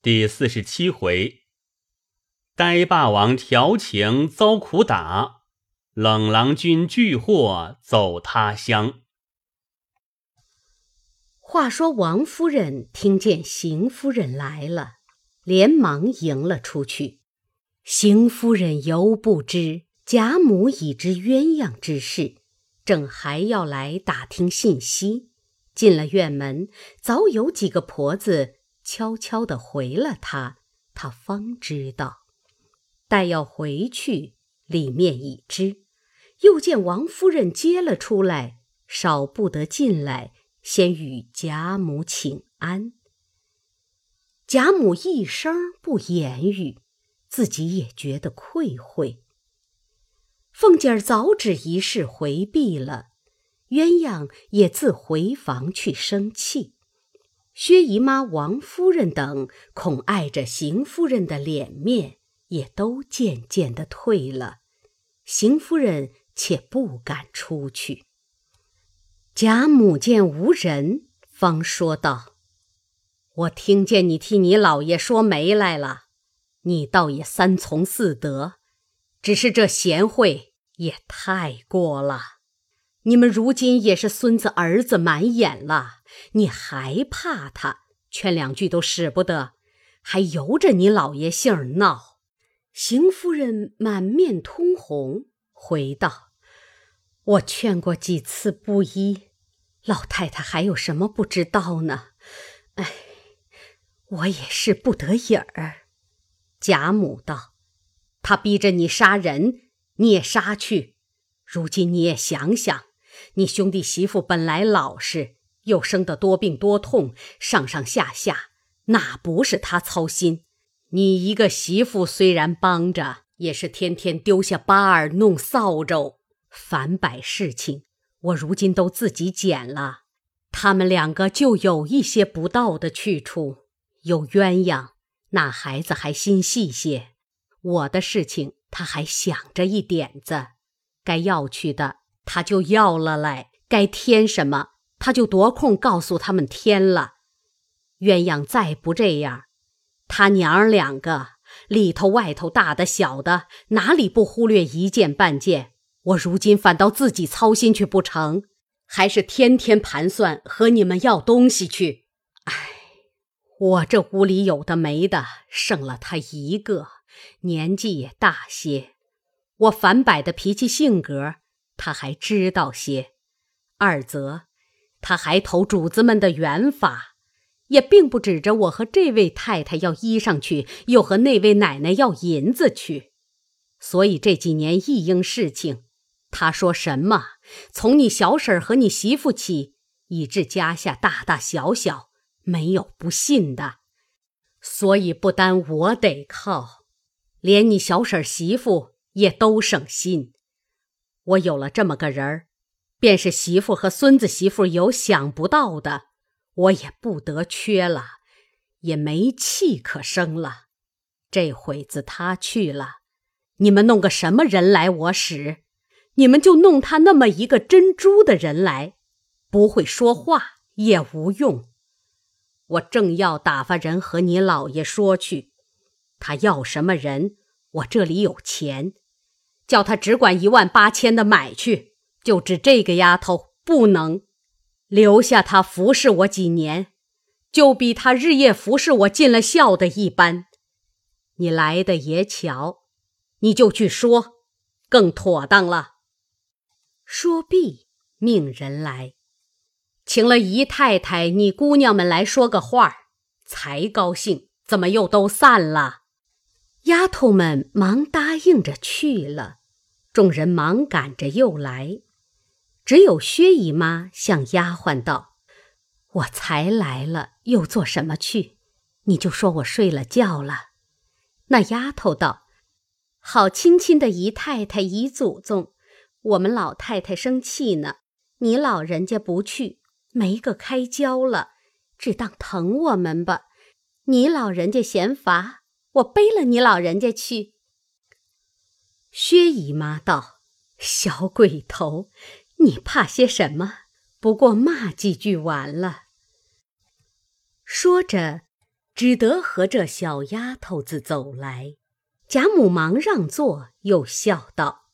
第四十七回，呆霸王调情遭苦打，冷郎君拒祸走他乡。话说王夫人听见邢夫人来了，连忙迎了出去。邢夫人犹不知贾母已知鸳鸯之事，正还要来打听信息。进了院门，早有几个婆子。悄悄地回了他，他方知道。待要回去，里面已知。又见王夫人接了出来，少不得进来，先与贾母请安。贾母一声不言语，自己也觉得愧悔。凤姐儿早指一事回避了，鸳鸯也自回房去生气。薛姨妈、王夫人等恐碍着邢夫人的脸面，也都渐渐的退了。邢夫人且不敢出去。贾母见无人，方说道：“我听见你替你老爷说媒来了，你倒也三从四德，只是这贤惠也太过了。你们如今也是孙子儿子满眼了。”你还怕他？劝两句都使不得，还由着你老爷性儿闹。邢夫人满面通红，回道：“我劝过几次不依，老太太还有什么不知道呢？哎，我也是不得已儿。”贾母道：“他逼着你杀人，你也杀去。如今你也想想，你兄弟媳妇本来老实。”又生得多病多痛，上上下下哪不是他操心？你一个媳妇虽然帮着，也是天天丢下巴儿弄扫帚，反摆事情。我如今都自己捡了，他们两个就有一些不到的去处。有鸳鸯，那孩子还心细些；我的事情，他还想着一点子，该要去的他就要了来，该添什么。他就夺空告诉他们天了，鸳鸯再不这样，他娘儿两个里头外头大的小的，哪里不忽略一件半件？我如今反倒自己操心去不成？还是天天盘算和你们要东西去？唉，我这屋里有的没的，剩了他一个，年纪也大些，我反摆的脾气性格，他还知道些。二则。他还投主子们的缘法，也并不指着我和这位太太要衣裳去，又和那位奶奶要银子去。所以这几年一应事情，他说什么，从你小婶儿和你媳妇起，以致家下大大小小，没有不信的。所以不单我得靠，连你小婶媳妇也都省心。我有了这么个人儿。便是媳妇和孙子媳妇有想不到的，我也不得缺了，也没气可生了。这会子他去了，你们弄个什么人来我使？你们就弄他那么一个珍珠的人来，不会说话也无用。我正要打发人和你老爷说去，他要什么人，我这里有钱，叫他只管一万八千的买去。就指这个丫头不能留下她服侍我几年，就比她日夜服侍我尽了孝的一般。你来的也巧，你就去说，更妥当了。说毕，命人来，请了姨太太、你姑娘们来说个话才高兴。怎么又都散了？丫头们忙答应着去了，众人忙赶着又来。只有薛姨妈向丫鬟道：“我才来了，又做什么去？你就说我睡了觉了。”那丫头道：“好亲亲的姨太太、姨祖宗，我们老太太生气呢。你老人家不去，没个开交了，只当疼我们吧。你老人家嫌乏，我背了你老人家去。”薛姨妈道：“小鬼头。”你怕些什么？不过骂几句完了。说着，只得和这小丫头子走来。贾母忙让座，又笑道：“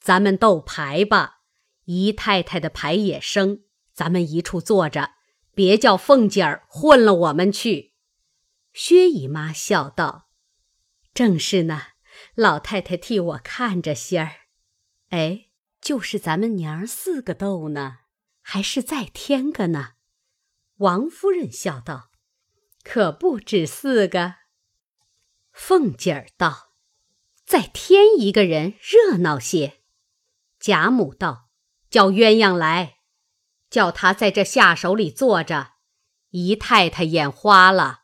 咱们斗牌吧，姨太太的牌也生，咱们一处坐着，别叫凤姐儿混了我们去。”薛姨妈笑道：“正是呢，老太太替我看着仙儿。哎，就是咱们娘儿四个斗呢，还是再添个呢？”王夫人笑道：“可不止四个。”凤姐儿道：“再添一个人，热闹些。”贾母道：“叫鸳鸯来，叫他在这下手里坐着。姨太太眼花了，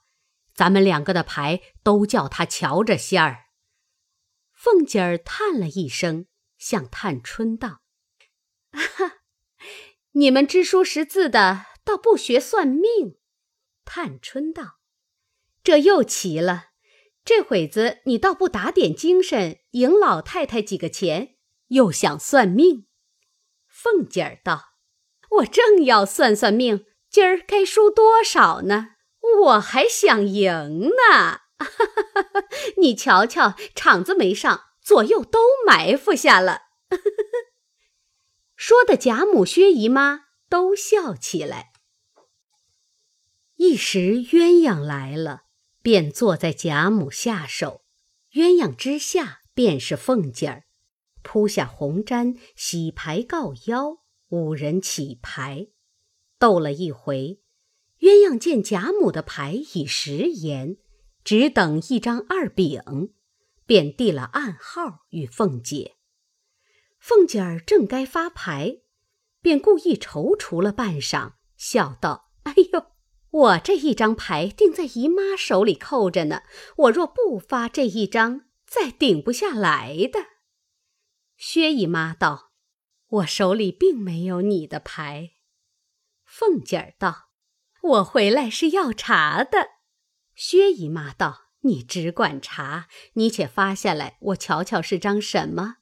咱们两个的牌都叫他瞧着些儿。”凤姐儿叹了一声，向探春道：“哈，你们知书识字的，倒不学算命。”探春道：“这又奇了。”这会子你倒不打点精神，赢老太太几个钱，又想算命？凤姐儿道：“我正要算算命，今儿该输多少呢？我还想赢呢。你瞧瞧，场子没上，左右都埋伏下了。”说的贾母、薛姨妈都笑起来。一时鸳鸯来了。便坐在贾母下手，鸳鸯之下便是凤姐儿，铺下红毡，洗牌告邀，五人起牌，斗了一回。鸳鸯见贾母的牌已食言，只等一张二饼，便递了暗号与凤姐。凤姐儿正该发牌，便故意踌躇了半晌，笑道：“哎呦！”我这一张牌定在姨妈手里扣着呢，我若不发这一张，再顶不下来的。薛姨妈道：“我手里并没有你的牌。”凤姐儿道：“我回来是要查的。”薛姨妈道：“你只管查，你且发下来，我瞧瞧是张什么。”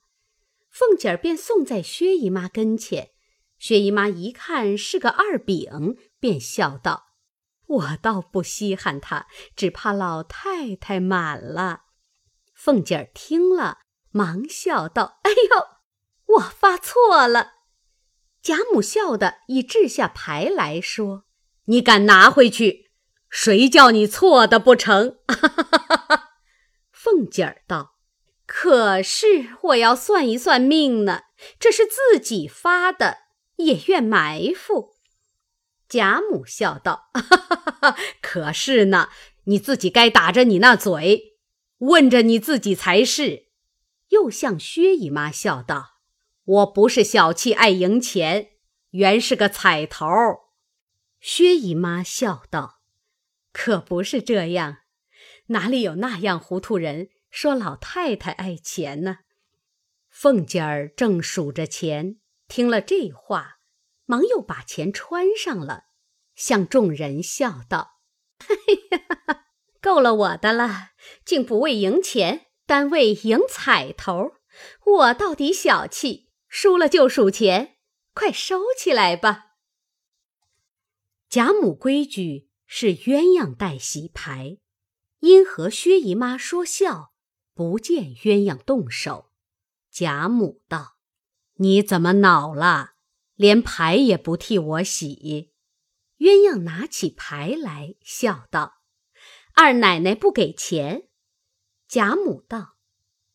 凤姐儿便送在薛姨妈跟前，薛姨妈一看是个二饼，便笑道。我倒不稀罕他，只怕老太太满了。凤姐儿听了，忙笑道：“哎呦，我发错了。”贾母笑的已掷下牌来说：“你敢拿回去？谁叫你错的不成？” 凤姐儿道：“可是我要算一算命呢，这是自己发的，也愿埋伏。”贾母笑道：“哈哈哈哈可是呢，你自己该打着你那嘴，问着你自己才是。”又向薛姨妈笑道：“我不是小气爱赢钱，原是个彩头。”薛姨妈笑道：“可不是这样，哪里有那样糊涂人说老太太爱钱呢？”凤姐儿正数着钱，听了这话。忙又把钱穿上了，向众人笑道：“哎呀，够了我的了，竟不为赢钱，单为赢彩头。我到底小气，输了就数钱，快收起来吧。”贾母规矩是鸳鸯代洗牌，因和薛姨妈说笑，不见鸳鸯动手。贾母道：“你怎么恼了？”连牌也不替我洗，鸳鸯拿起牌来，笑道：“二奶奶不给钱。”贾母道：“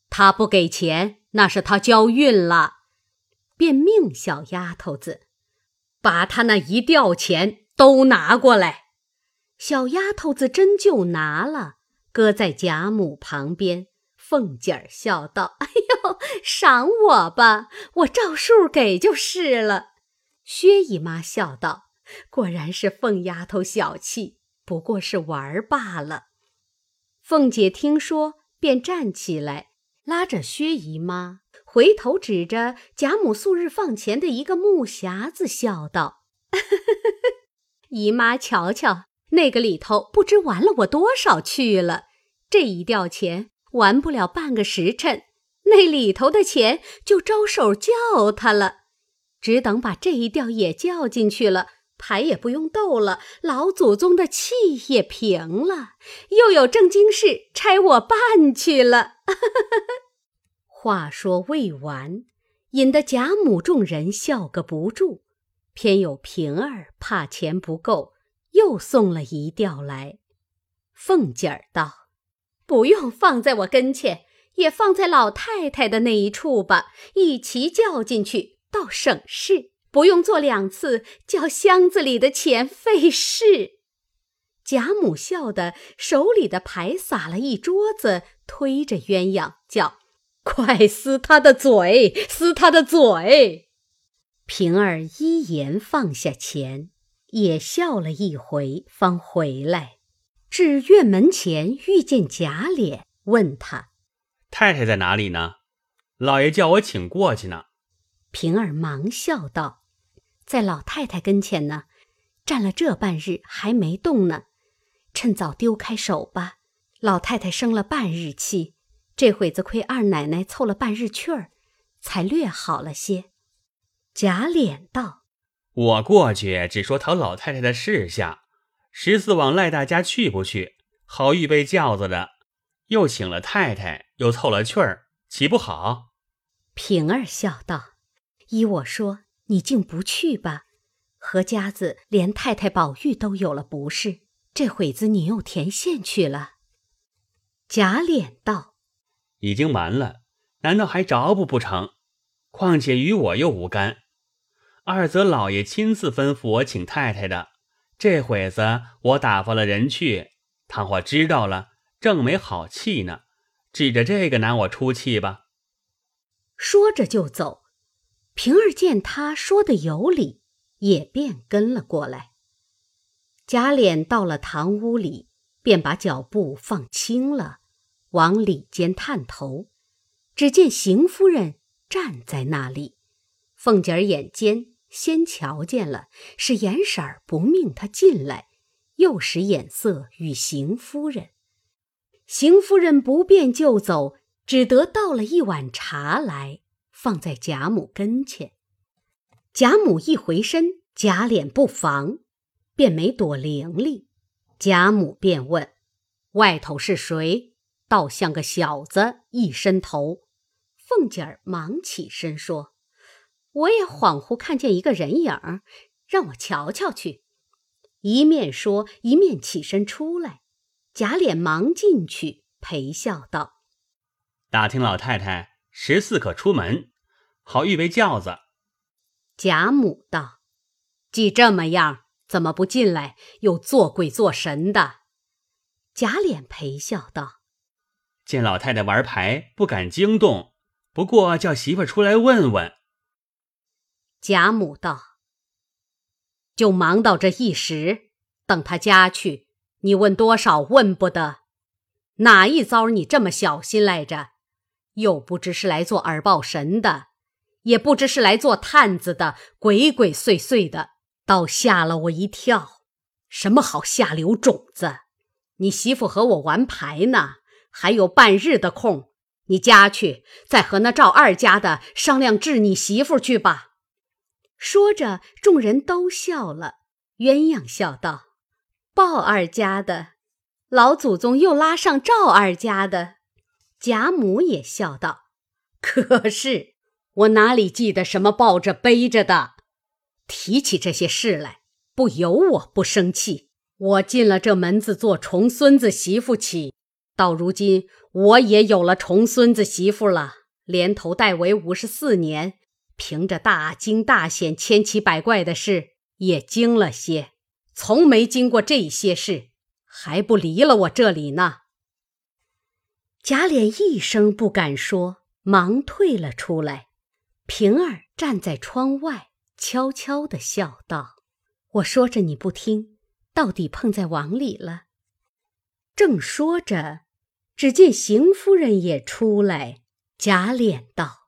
她不给钱，那是她交运了。”便命小丫头子把她那一吊钱都拿过来。小丫头子真就拿了，搁在贾母旁边。凤姐儿笑道：“哎呦，赏我吧，我照数给就是了。”薛姨妈笑道：“果然是凤丫头小气，不过是玩儿罢了。”凤姐听说，便站起来，拉着薛姨妈，回头指着贾母素日放钱的一个木匣子，笑道：“ 姨妈瞧瞧，那个里头不知玩了我多少去了。这一吊钱玩不了半个时辰，那里头的钱就招手叫他了。”只等把这一吊也叫进去了，牌也不用斗了，老祖宗的气也平了，又有正经事差我办去了。话说未完，引得贾母众人笑个不住。偏有平儿怕钱不够，又送了一吊来。凤姐儿道：“不用放在我跟前，也放在老太太的那一处吧，一齐叫进去，倒省事。”不用做两次，叫箱子里的钱费事。贾母笑得手里的牌撒了一桌子，推着鸳鸯叫：“快撕他的嘴，撕他的嘴！”平儿依言放下钱，也笑了一回，方回来，至院门前遇见贾琏，问他：“太太在哪里呢？老爷叫我请过去呢。”平儿忙笑道。在老太太跟前呢，站了这半日还没动呢，趁早丢开手吧。老太太生了半日气，这会子亏二奶奶凑了半日趣儿，才略好了些。贾琏道：“我过去只说讨老太太的事下，十四往赖大家去不去？好预备轿子的，又请了太太，又凑了趣儿，岂不好？”平儿笑道：“依我说。”你竟不去吧？何家子连太太宝玉都有了不是，这会子你又填线去了。贾琏道：“已经完了，难道还着不不成？况且与我又无干。二则老爷亲自吩咐我请太太的，这会子我打发了人去，倘或知道了，正没好气呢。指着这个拿我出气吧。”说着就走。平儿见他说的有理，也便跟了过来。贾琏到了堂屋里，便把脚步放轻了，往里间探头，只见邢夫人站在那里。凤姐儿眼尖，先瞧见了，是严婶儿不命他进来，又使眼色与邢夫人。邢夫人不便就走，只得倒了一碗茶来。放在贾母跟前，贾母一回身，贾琏不防，便没躲伶俐。贾母便问：“外头是谁？倒像个小子，一伸头。”凤姐儿忙起身说：“我也恍惚看见一个人影儿，让我瞧瞧去。”一面说，一面起身出来。贾琏忙进去陪笑道：“打听老太太十四可出门。”好预备轿子。贾母道：“既这么样，怎么不进来？又做鬼做神的。”贾琏陪笑道：“见老太太玩牌，不敢惊动，不过叫媳妇出来问问。”贾母道：“就忙到这一时，等他家去，你问多少问不得。哪一遭你这么小心来着？又不知是来做耳报神的。”也不知是来做探子的，鬼鬼祟祟的，倒吓了我一跳。什么好下流种子？你媳妇和我玩牌呢，还有半日的空，你家去，再和那赵二家的商量治你媳妇去吧。说着，众人都笑了。鸳鸯笑道：“鲍二家的，老祖宗又拉上赵二家的。”贾母也笑道：“可是。”我哪里记得什么抱着背着的？提起这些事来，不由我不生气。我进了这门子做重孙子媳妇起，到如今我也有了重孙子媳妇了，连头带尾五十四年，凭着大惊大险、千奇百怪的事也惊了些，从没经过这些事，还不离了我这里呢。贾琏一声不敢说，忙退了出来。平儿站在窗外，悄悄地笑道：“我说着你不听，到底碰在网里了。”正说着，只见邢夫人也出来。贾琏道：“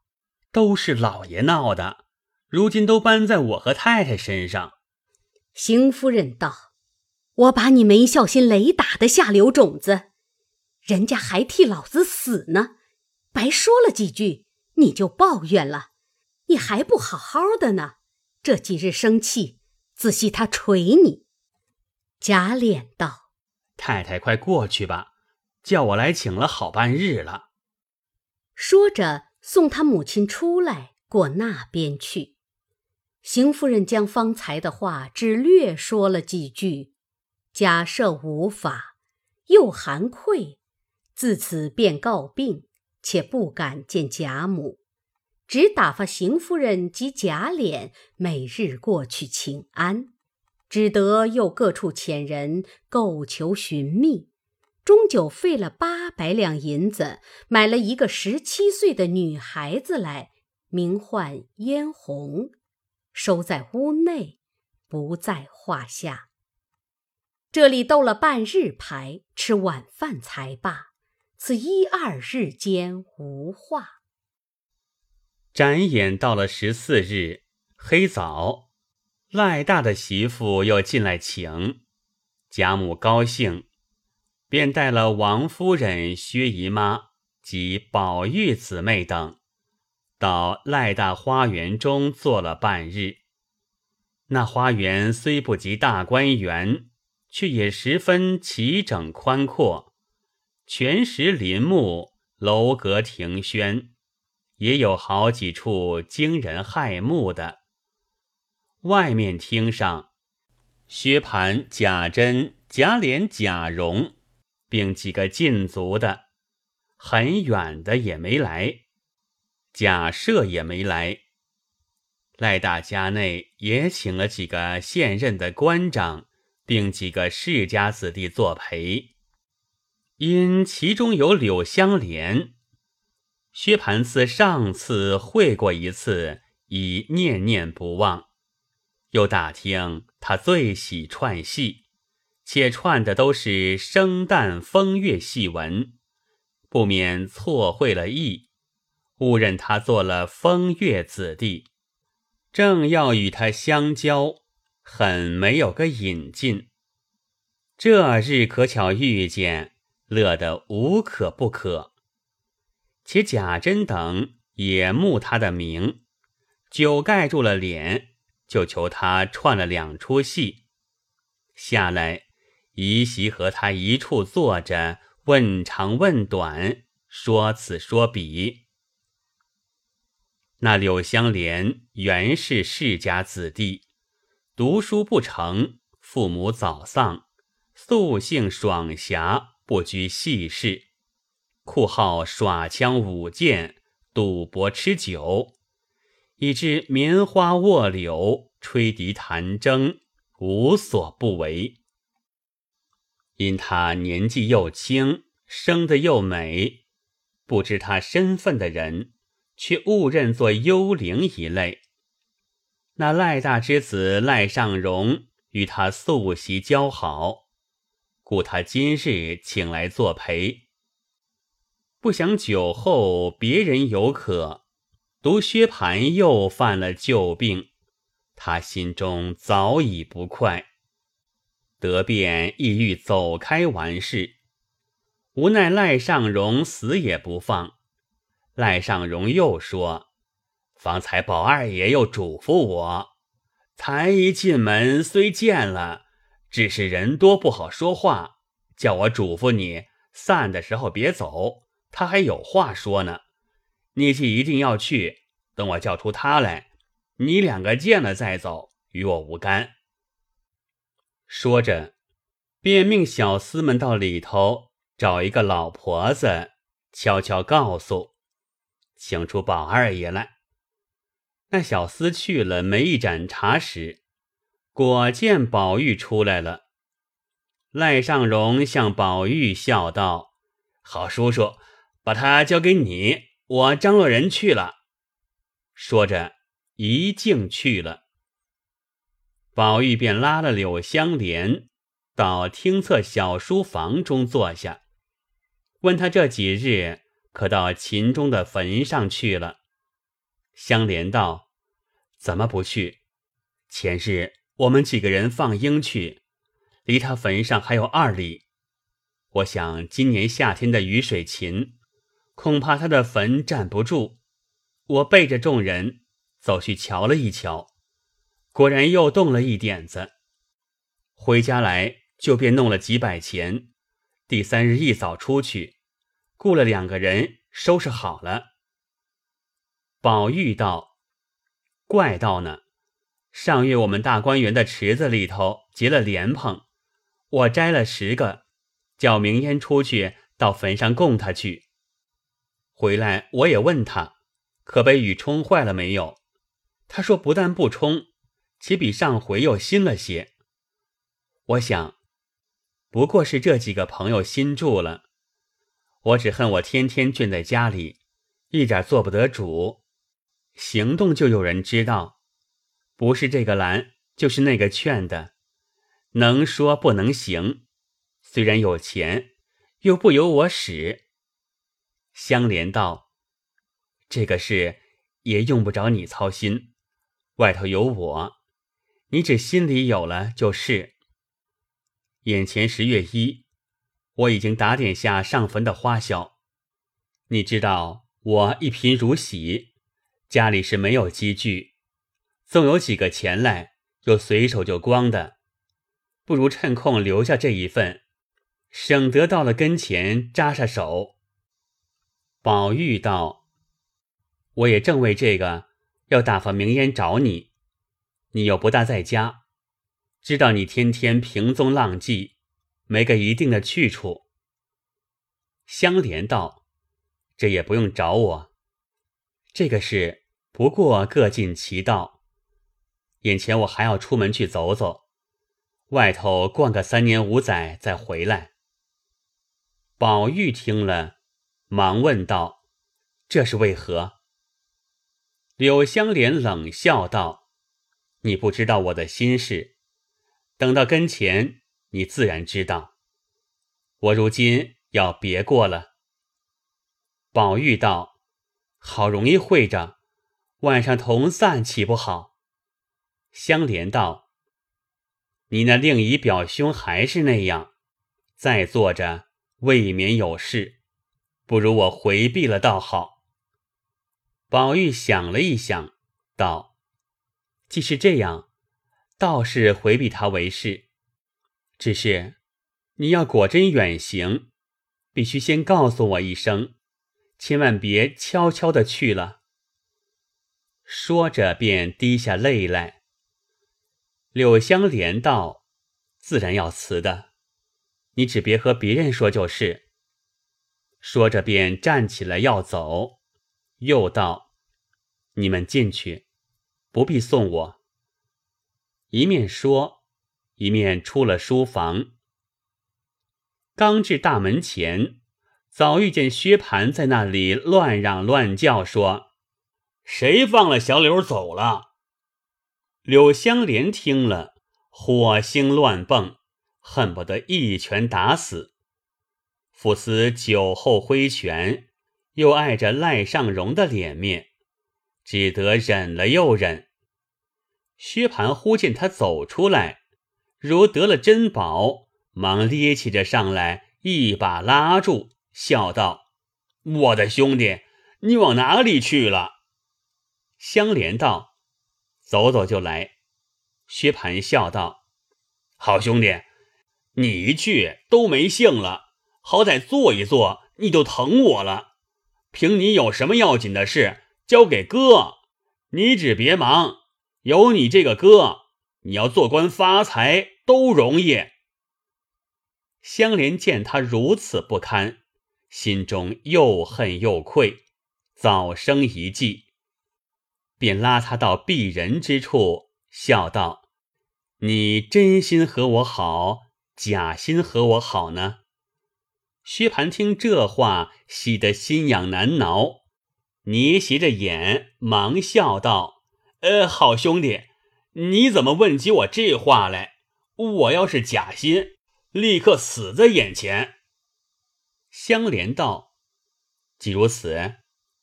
都是老爷闹的，如今都搬在我和太太身上。”邢夫人道：“我把你没孝心雷打的下流种子，人家还替老子死呢，白说了几句，你就抱怨了。”你还不好好的呢，这几日生气，仔细他捶你。”贾琏道：“太太快过去吧，叫我来请了好半日了。”说着，送他母亲出来，过那边去。邢夫人将方才的话只略说了几句，假设无法，又含愧，自此便告病，且不敢见贾母，只打发邢夫人及贾琏每日过去请安，只得又各处遣人购求寻觅，终究费了八百两银子，买了一个十七岁的女孩子来，名唤嫣红。收在屋内，不在话下。这里斗了半日牌，吃晚饭才罢。此一二日间无话。转眼到了十四日黑早，赖大的媳妇又进来请，贾母高兴，便带了王夫人、薛姨妈及宝玉姊妹等。到赖大花园中坐了半日。那花园虽不及大观园，却也十分齐整宽阔，全石林木，楼阁亭轩，也有好几处惊人骇目的。外面厅上，薛蟠、贾珍、贾琏、贾蓉，并几个禁足的，很远的也没来。贾赦也没来，赖大家内也请了几个现任的官长，并几个世家子弟作陪。因其中有柳香莲，薛蟠自上次会过一次，已念念不忘。又打听他最喜串戏，且串的都是生旦风月戏文，不免错会了意。误认他做了风月子弟，正要与他相交，很没有个引进。这日可巧遇见，乐得无可不可。且贾珍等也慕他的名，酒盖住了脸，就求他串了两出戏。下来，宜席和他一处坐着，问长问短，说此说彼。那柳香莲原是世家子弟，读书不成，父母早丧，素性爽侠，不拘细事，酷好耍枪舞剑，赌博吃酒，以致棉花卧柳，吹笛弹筝，无所不为。因他年纪又轻，生得又美，不知他身份的人。却误认作幽灵一类。那赖大之子赖尚荣与他素习交好，故他今日请来作陪。不想酒后别人有可，独薛蟠又犯了旧病，他心中早已不快，得便意欲走开完事，无奈赖尚荣死也不放。赖尚荣又说：“方才宝二爷又嘱咐我，才一进门虽见了，只是人多不好说话，叫我嘱咐你散的时候别走，他还有话说呢。你既一定要去，等我叫出他来，你两个见了再走，与我无干。”说着，便命小厮们到里头找一个老婆子，悄悄告诉。请出宝二爷来。那小厮去了，没一盏茶时，果见宝玉出来了。赖尚荣向宝玉笑道：“好叔叔，把他交给你，我张罗人去了。”说着，一径去了。宝玉便拉了柳香莲到厅侧小书房中坐下，问他这几日。可到秦钟的坟上去了。香莲道：“怎么不去？前日我们几个人放鹰去，离他坟上还有二里。我想今年夏天的雨水勤，恐怕他的坟站不住。我背着众人走去瞧了一瞧，果然又动了一点子。回家来就便弄了几百钱，第三日一早出去，雇了两个人收拾好了。宝玉道：“怪道呢，上月我们大观园的池子里头结了莲蓬，我摘了十个，叫明烟出去到坟上供他去。回来我也问他，可被雨冲坏了没有？他说不但不冲，且比上回又新了些。我想，不过是这几个朋友新住了，我只恨我天天倦在家里，一点做不得主。”行动就有人知道，不是这个拦，就是那个劝的，能说不能行。虽然有钱，又不由我使。香莲道：“这个事也用不着你操心，外头有我，你只心里有了就是。眼前十月一，我已经打点下上坟的花销。你知道我一贫如洗。”家里是没有积聚，纵有几个钱来，又随手就光的，不如趁空留下这一份，省得到了跟前扎下手。宝玉道：“我也正为这个要打发明烟找你，你又不大在家，知道你天天平踪浪迹，没个一定的去处。”香莲道：“这也不用找我。”这个事不过各尽其道。眼前我还要出门去走走，外头逛个三年五载再回来。宝玉听了，忙问道：“这是为何？”柳香莲冷笑道：“你不知道我的心事，等到跟前，你自然知道。我如今要别过了。”宝玉道。好容易会着，晚上同散岂不好？香莲道：“你那另一表兄还是那样，再坐着未免有事，不如我回避了倒好。”宝玉想了一想，道：“既是这样，倒是回避他为是。只是你要果真远行，必须先告诉我一声。”千万别悄悄的去了。说着，便滴下泪来。柳香莲道：“自然要辞的，你只别和别人说就是。”说着，便站起来要走，又道：“你们进去，不必送我。”一面说，一面出了书房。刚至大门前。早遇见薛蟠在那里乱嚷乱叫，说：“谁放了小柳走了？”柳香莲听了，火星乱蹦，恨不得一拳打死。傅斯酒后挥拳，又碍着赖尚荣的脸面，只得忍了又忍。薛蟠忽见他走出来，如得了珍宝，忙咧起着上来，一把拉住。笑道：“我的兄弟，你往哪里去了？”香莲道：“走走就来。”薛蟠笑道：“好兄弟，你一去都没兴了，好歹坐一坐，你就疼我了。凭你有什么要紧的事，交给哥，你只别忙。有你这个哥，你要做官发财都容易。”香莲见他如此不堪。心中又恨又愧，早生一计，便拉他到避人之处，笑道：“你真心和我好，假心和我好呢？”薛蟠听这话，喜得心痒难挠，捏斜着眼，忙笑道：“呃，好兄弟，你怎么问起我这话来？我要是假心，立刻死在眼前。”香莲道：“既如此，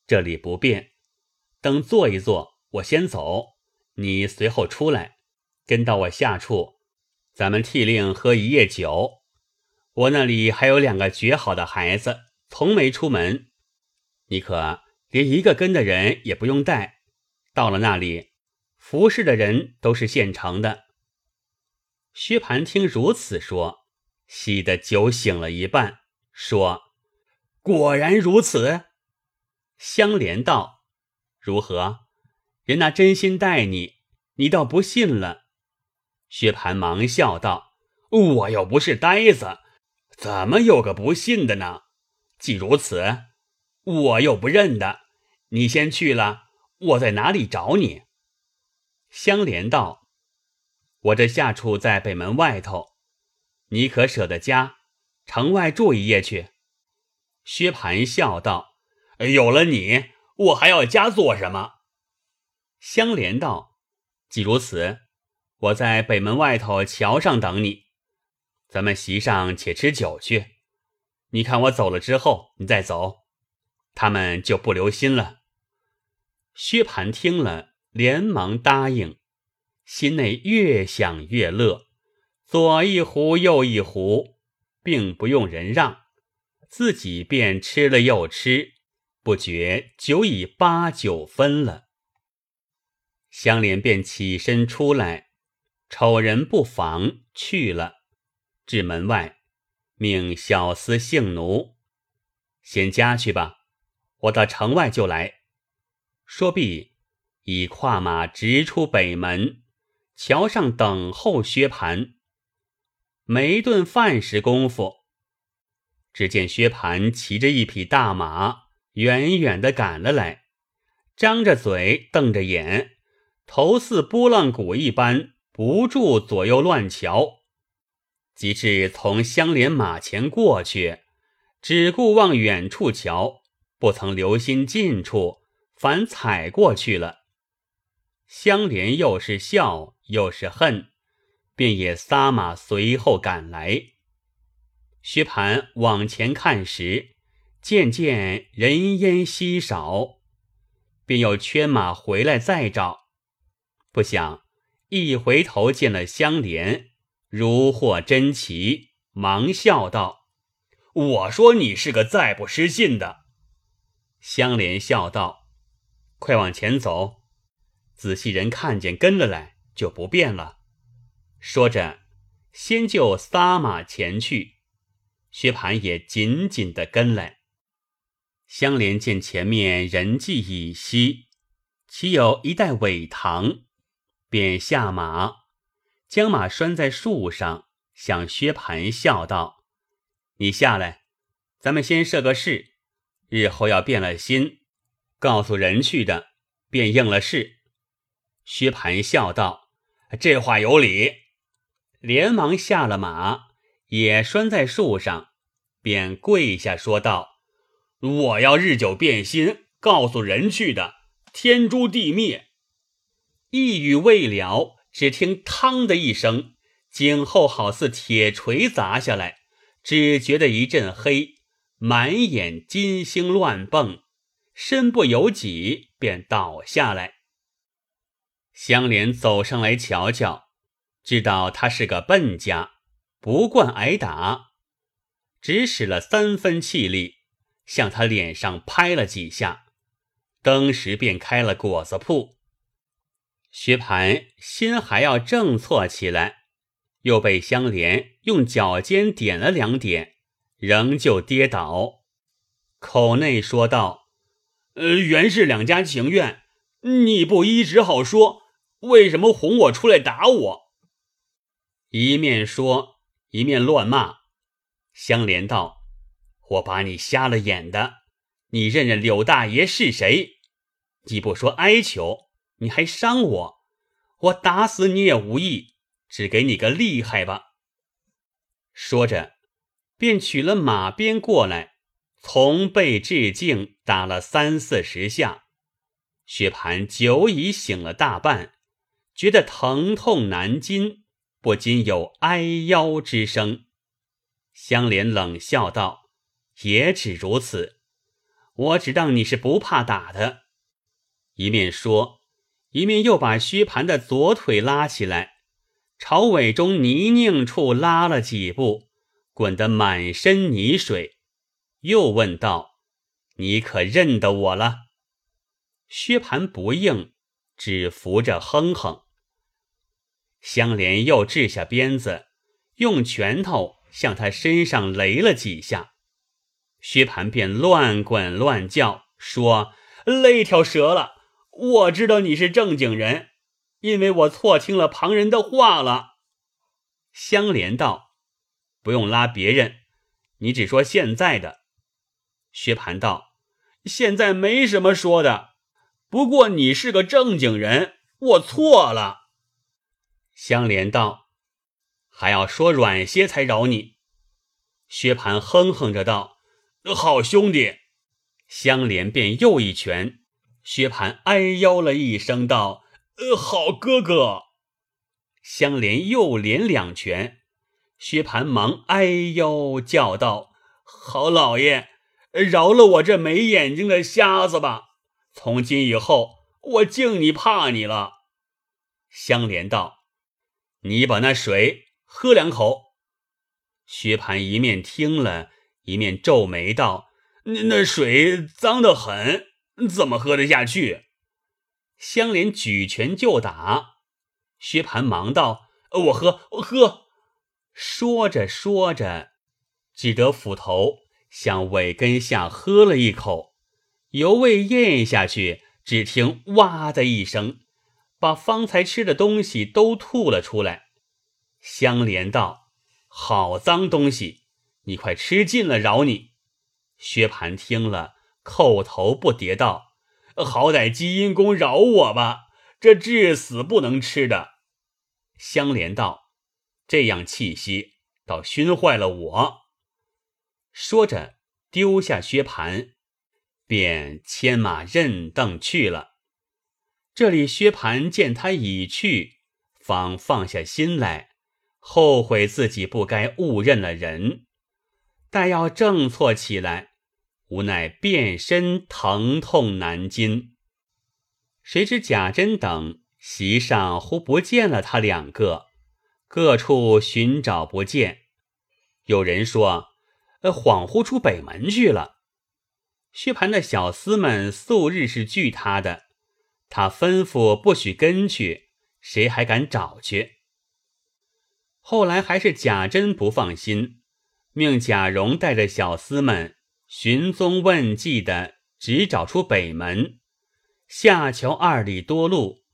这里不便，等坐一坐，我先走，你随后出来，跟到我下处，咱们替令喝一夜酒。我那里还有两个绝好的孩子，从没出门，你可连一个跟的人也不用带。到了那里，服侍的人都是现成的。薛蟠听如此说，喜得酒醒了一半，说：“果然如此。”香莲道：“如何？人那真心待你，你倒不信了。”薛蟠忙笑道：“我又不是呆子，怎么有个不信的呢？既如此，我又不认得，你先去了，我在哪里找你？”香莲道：“我这下处在北门外头，你可舍得家，城外住一夜去？”薛蟠笑道。有了你，我还要家做什么？香莲道：“既如此，我在北门外头桥上等你，咱们席上且吃酒去。你看我走了之后，你再走，他们就不留心了。”薛蟠听了，连忙答应，心内越想越乐，左一壶右一壶，并不用人让，自己便吃了又吃。不觉酒已八九分了，香莲便起身出来，丑人不妨去了，至门外，命小厮姓奴先家去吧，我到城外就来。说毕，已跨马直出北门，桥上等候薛蟠。没顿饭时功夫，只见薛蟠骑着一匹大马。远远的赶了来，张着嘴，瞪着眼，头似拨浪鼓一般，不住左右乱瞧。及至从相连马前过去，只顾往远处瞧，不曾留心近处，反踩过去了。香莲又是笑又是恨，便也撒马随后赶来。薛蟠往前看时。渐渐人烟稀少，便又圈马回来再找，不想一回头见了香莲，如获珍奇，忙笑道：“我说你是个再不失信的。”香莲笑道：“快往前走，仔细人看见跟了来，就不变了。”说着，先就撒马前去，薛蟠也紧紧的跟来。香莲见前面人迹已稀，岂有一带苇塘，便下马，将马拴在树上，向薛蟠笑道：“你下来，咱们先设个誓，日后要变了心，告诉人去的，便应了事。”薛蟠笑道：“这话有理。”连忙下了马，也拴在树上，便跪下说道。我要日久变心，告诉人去的，天诛地灭。一语未了，只听“嘡”的一声，颈后好似铁锤砸下来，只觉得一阵黑，满眼金星乱蹦，身不由己，便倒下来。香莲走上来瞧瞧，知道他是个笨家，不惯挨打，只使了三分气力。向他脸上拍了几下，登时便开了果子铺。薛蟠心还要正错起来，又被香莲用脚尖点了两点，仍旧跌倒，口内说道：“呃，原是两家情愿，你不依只好说，为什么哄我出来打我？”一面说，一面乱骂。香莲道。我把你瞎了眼的，你认认柳大爷是谁？你不说哀求，你还伤我，我打死你也无益，只给你个厉害吧。说着，便取了马鞭过来，从背至颈打了三四十下。薛蟠久已醒了大半，觉得疼痛难禁，不禁有哀腰之声。香莲冷笑道。也只如此，我只当你是不怕打的。一面说，一面又把薛蟠的左腿拉起来，朝尾中泥泞处拉了几步，滚得满身泥水。又问道：“你可认得我了？”薛蟠不应，只扶着哼哼。香莲又掷下鞭子，用拳头向他身上擂了几下，薛蟠便乱滚乱叫，说：“累条蛇了！我知道你是正经人，因为我错听了旁人的话了。”香莲道：“不用拉别人，你只说现在的。”薛蟠道：“现在没什么说的，不过你是个正经人，我错了。”香莲道：“还要说软些才饶你。”薛蟠哼哼着道：“好兄弟。”香莲便又一拳，薛蟠哎呦了一声道：“呃，好哥哥。”香莲又连两拳，薛蟠忙哎呦叫道：“好老爷，饶了我这没眼睛的瞎子吧！从今以后，我敬你怕你了。”香莲道。你把那水喝两口。薛蟠一面听了一面皱眉道：“那那水脏得很，怎么喝得下去？”香莲举拳就打，薛蟠忙道：“我喝，我喝。”说着说着，只得斧头向尾根下喝了一口，犹未咽下去，只听“哇”的一声。把方才吃的东西都吐了出来。香莲道：“好脏东西，你快吃尽了，饶你。”薛蟠听了，叩头不迭道：“好歹积阴公饶我吧，这至死不能吃的。”香莲道：“这样气息，倒熏坏了我。”说着，丢下薛蟠，便牵马任凳去了。这里薛蟠见他已去，方放下心来，后悔自己不该误认了人。待要正错起来，无奈遍身疼痛难禁。谁知贾珍等席上忽不见了他两个，各处寻找不见。有人说，呃，恍惚出北门去了。薛蟠的小厮们素日是惧他的。他吩咐不许跟去，谁还敢找去？后来还是贾珍不放心，命贾蓉带着小厮们寻踪问迹的，只找出北门下桥二里多路，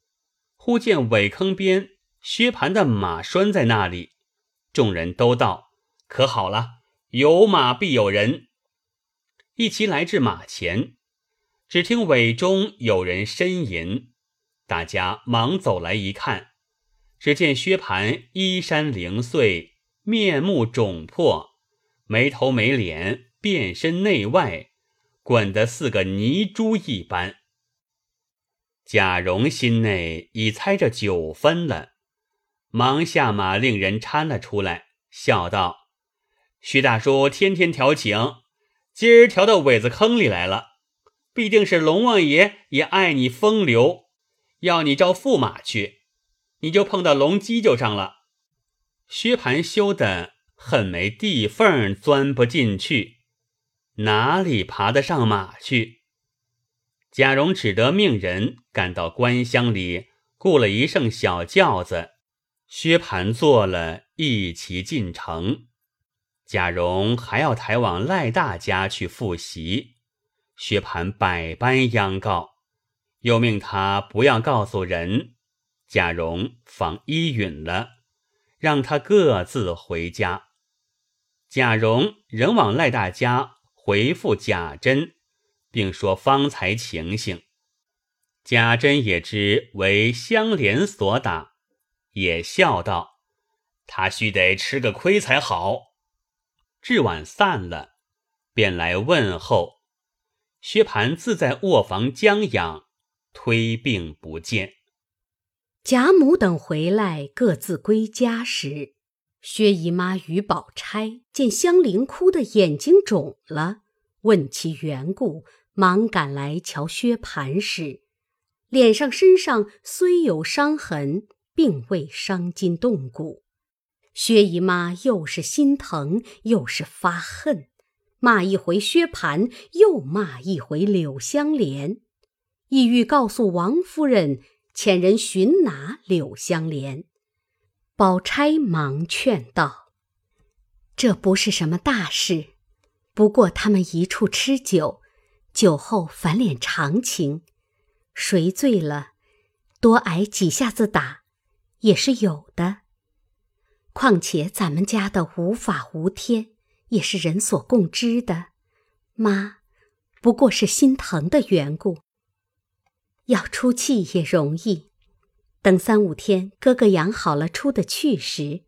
忽见苇坑边薛蟠的马拴在那里，众人都道：“可好了，有马必有人。”一齐来至马前。只听尾中有人呻吟，大家忙走来一看，只见薛蟠衣衫零碎，面目肿破，没头没脸，遍身内外滚得似个泥珠一般。贾蓉心内已猜着九分了，忙下马令人搀了出来，笑道：“徐大叔天天调情，今儿调到苇子坑里来了。”必定是龙王爷也爱你风流，要你招驸马去，你就碰到龙犄角上了。薛蟠羞得恨没地缝钻不进去，哪里爬得上马去？贾蓉只得命人赶到官乡里，雇了一乘小轿子，薛蟠坐了一齐进城。贾蓉还要抬往赖大家去复习。薛蟠百般央告，又命他不要告诉人。贾蓉方依允了，让他各自回家。贾蓉仍往赖大家回复贾珍，并说方才情形。贾珍也知为香莲所打，也笑道：“他须得吃个亏才好。”至晚散了，便来问候。薛蟠自在卧房将养，推病不见。贾母等回来，各自归家时，薛姨妈与宝钗见香菱哭得眼睛肿了，问其缘故，忙赶来瞧薛蟠时，脸上身上虽有伤痕，并未伤筋动骨。薛姨妈又是心疼，又是发恨。骂一回薛蟠，又骂一回柳香莲，意欲告诉王夫人，遣人寻拿柳香莲。宝钗忙劝道：“这不是什么大事，不过他们一处吃酒，酒后反脸长情，谁醉了，多挨几下子打，也是有的。况且咱们家的无法无天，也是人所共知的。妈，不过是心疼的缘故，要出气也容易。”等三五天，哥哥养好了出得去时，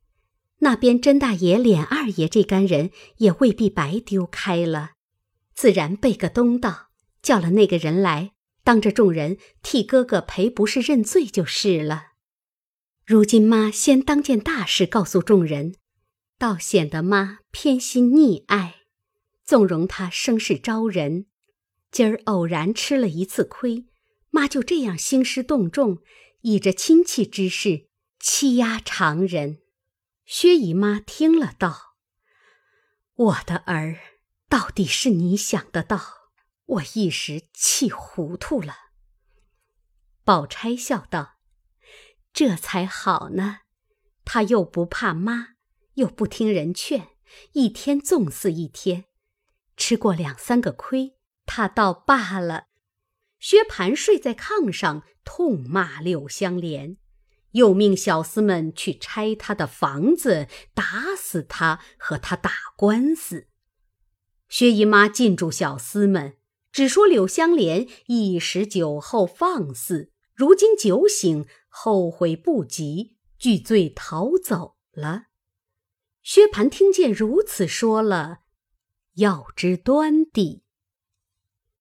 那边甄大爷、琏二爷这干人也未必白丢开了，自然备个东道，叫了那个人来，当着众人替哥哥赔不是认罪就是了。如今妈先当件大事告诉众人，倒显得妈偏心溺爱，纵容他生事招人。今儿偶然吃了一次亏，妈就这样兴师动众。以着亲戚之事欺压常人，薛姨妈听了道：“我的儿，到底是你想得到，我一时气糊涂了。”宝钗笑道：“这才好呢，他又不怕妈，又不听人劝，一天纵似一天，吃过两三个亏，他倒罢了。”薛蟠睡在炕上，痛骂柳香莲，又命小厮们去拆他的房子，打死他，和他打官司。薛姨妈禁住小厮们，只说柳香莲一时酒后放肆，如今酒醒，后悔不及，拒罪逃走了。薛蟠听见如此说了，要知端底。